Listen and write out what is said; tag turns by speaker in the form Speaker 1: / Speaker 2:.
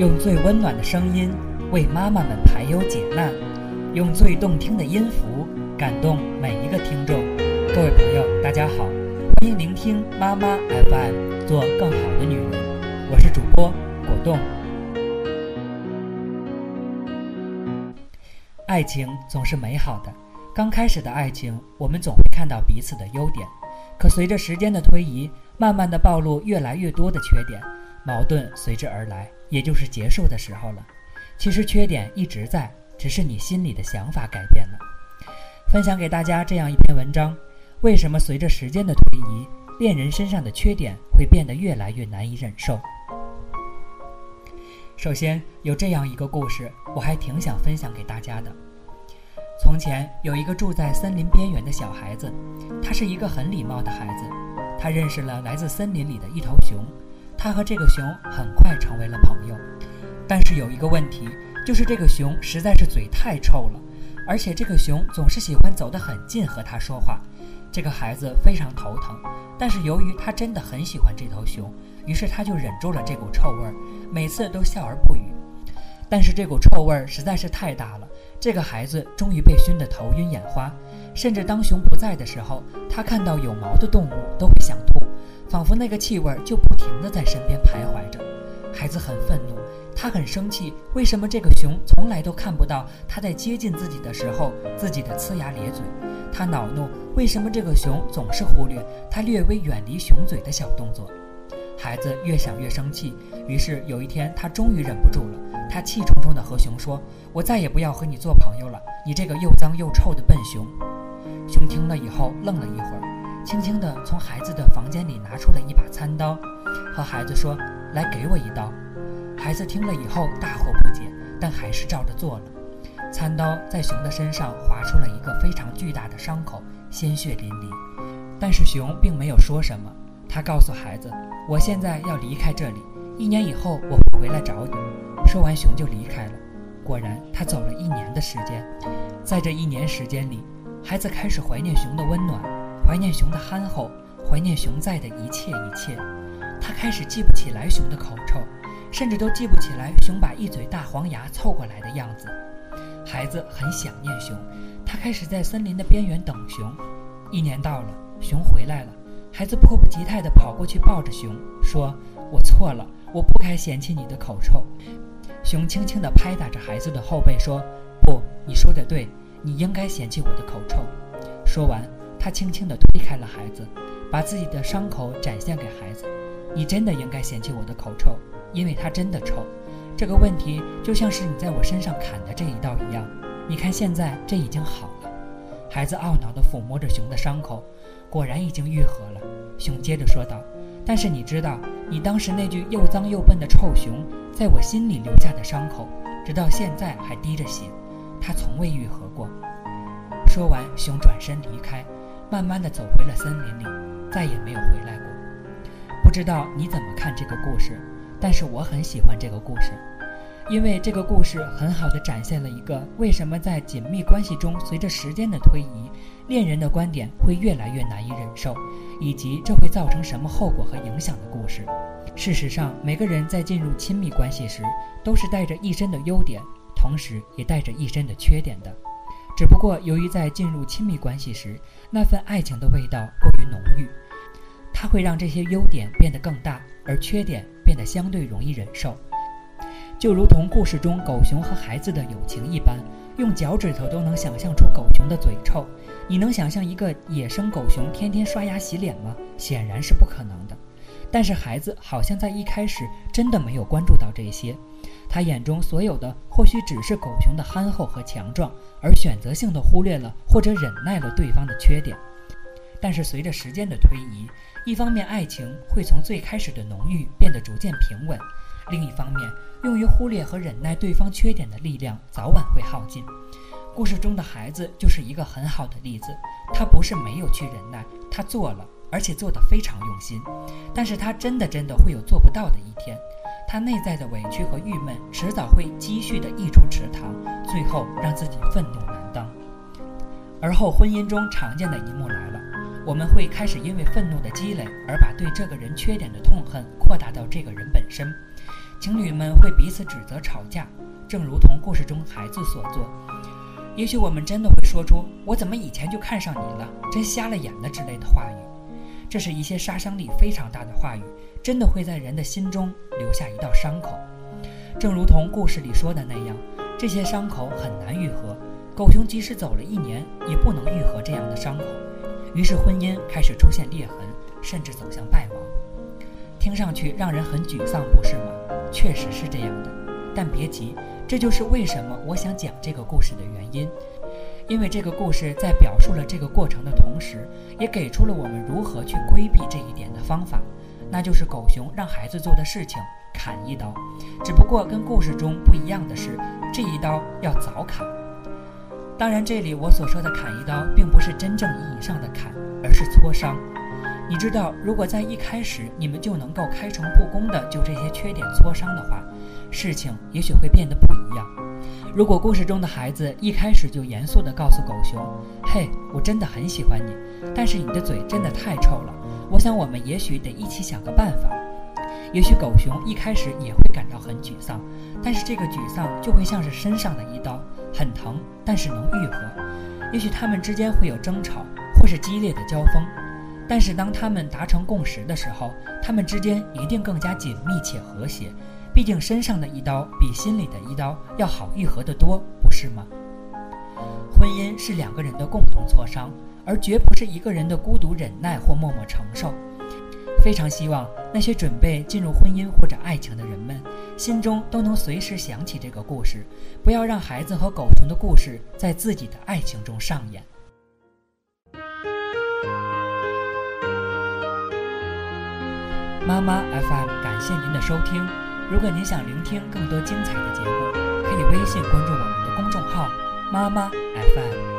Speaker 1: 用最温暖的声音为妈妈们排忧解难，用最动听的音符感动每一个听众。各位朋友，大家好，欢迎聆听妈妈 FM，做更好的女人。我是主播果冻。爱情总是美好的，刚开始的爱情，我们总会看到彼此的优点，可随着时间的推移，慢慢的暴露越来越多的缺点，矛盾随之而来，也就是结束的时候了。其实缺点一直在，只是你心里的想法改变了。分享给大家这样一篇文章：为什么随着时间的推移，恋人身上的缺点会变得越来越难以忍受？首先有这样一个故事，我还挺想分享给大家的。从前有一个住在森林边缘的小孩子，他是一个很礼貌的孩子。他认识了来自森林里的一头熊，他和这个熊很快成为了朋友。但是有一个问题，就是这个熊实在是嘴太臭了，而且这个熊总是喜欢走得很近和他说话。这个孩子非常头疼，但是由于他真的很喜欢这头熊。于是他就忍住了这股臭味儿，每次都笑而不语。但是这股臭味儿实在是太大了，这个孩子终于被熏得头晕眼花，甚至当熊不在的时候，他看到有毛的动物都会想吐，那个气味就不停地在身边徘徊着。孩子很愤怒，他很生气，为什么这个熊从来都看不到他在接近自己的时候自己的呲牙咧嘴？他恼怒，为什么这个熊总是忽略他略微远离熊嘴的小动作？孩子越想越生气，于是有一天，他终于忍不住了。他气冲冲地和熊说：“我再也不要和你做朋友了，你这个又脏又臭的笨熊！”熊听了以后愣了一会儿，轻轻地从孩子的房间里拿出了一把餐刀，和孩子说：“来，给我一刀。”孩子听了以后大惑不解，但还是照着做了。餐刀在熊的身上划出了一个非常巨大的伤口，鲜血淋漓。但是熊并没有说什么，他告诉孩子。我现在要离开这里，一年以后我会回来找你。说完，熊就离开了。果然，他走了一年的时间，在这一年时间里，孩子开始怀念熊的温暖，怀念熊的憨厚，怀念熊在的一切一切。他开始记不起来熊的口臭，甚至都记不起来熊把一嘴大黄牙凑过来的样子。孩子很想念熊，他开始在森林的边缘等熊。一年到了，熊回来了。孩子迫不及待地跑过去抱着熊，说：“我错了，我不该嫌弃你的口臭。”熊轻轻地拍打着孩子的后背，说：“不，你说的对，你应该嫌弃我的口臭。”说完，他轻轻地推开了孩子，把自己的伤口展现给孩子：“你真的应该嫌弃我的口臭，因为它真的臭。这个问题就像是你在我身上砍的这一刀一样。你看，现在这已经好了。”孩子懊恼地抚摸着熊的伤口。果然已经愈合了，熊接着说道：“但是你知道，你当时那句又脏又笨的臭熊，在我心里留下的伤口，直到现在还滴着血，它从未愈合过。”说完，熊转身离开，慢慢的走回了森林里，再也没有回来过。不知道你怎么看这个故事，但是我很喜欢这个故事。因为这个故事很好的展现了一个为什么在紧密关系中，随着时间的推移，恋人的观点会越来越难以忍受，以及这会造成什么后果和影响的故事。事实上，每个人在进入亲密关系时，都是带着一身的优点，同时也带着一身的缺点的。只不过由于在进入亲密关系时，那份爱情的味道过于浓郁，它会让这些优点变得更大，而缺点变得相对容易忍受。就如同故事中狗熊和孩子的友情一般，用脚趾头都能想象出狗熊的嘴臭。你能想象一个野生狗熊天天刷牙洗脸吗？显然是不可能的。但是孩子好像在一开始真的没有关注到这些，他眼中所有的或许只是狗熊的憨厚和强壮，而选择性的忽略了或者忍耐了对方的缺点。但是随着时间的推移，一方面爱情会从最开始的浓郁变得逐渐平稳。另一方面，用于忽略和忍耐对方缺点的力量，早晚会耗尽。故事中的孩子就是一个很好的例子。他不是没有去忍耐，他做了，而且做得非常用心。但是他真的真的会有做不到的一天。他内在的委屈和郁闷，迟早会积蓄的溢出池塘，最后让自己愤怒难当。而后婚姻中常见的一幕来了，我们会开始因为愤怒的积累，而把对这个人缺点的痛恨扩大到这个人本身。情侣们会彼此指责吵架，正如同故事中孩子所做。也许我们真的会说出“我怎么以前就看上你了，真瞎了眼了”之类的话语。这是一些杀伤力非常大的话语，真的会在人的心中留下一道伤口。正如同故事里说的那样，这些伤口很难愈合。狗熊即使走了一年，也不能愈合这样的伤口。于是婚姻开始出现裂痕，甚至走向败亡。听上去让人很沮丧，不是吗？确实是这样的。但别急，这就是为什么我想讲这个故事的原因。因为这个故事在表述了这个过程的同时，也给出了我们如何去规避这一点的方法，那就是狗熊让孩子做的事情。砍一刀，只不过跟故事中不一样的是，这一刀要早砍。当然，这里我所说的砍一刀，并不是真正意义上的砍，而是磋商。你知道，如果在一开始你们就能够开诚布公的就这些缺点磋商的话，事情也许会变得不一样。如果故事中的孩子一开始就严肃地告诉狗熊：“嘿，我真的很喜欢你，但是你的嘴真的太臭了，我想我们也许得一起想个办法。”也许狗熊一开始也会感到很沮丧，但是这个沮丧就会像是身上的一刀，很疼，但是能愈合。也许他们之间会有争吵，或是激烈的交锋，但是当他们达成共识的时候，他们之间一定更加紧密且和谐。毕竟身上的一刀比心里的一刀要好愈合得多，不是吗？婚姻是两个人的共同磋商，而绝不是一个人的孤独忍耐或默默承受。非常希望那些准备进入婚姻或者爱情的人们，心中都能随时想起这个故事，不要让孩子和狗熊的故事在自己的爱情中上演。妈妈 FM，感谢您的收听。如果您想聆听更多精彩的节目，可以微信关注我们的公众号“妈妈 FM”。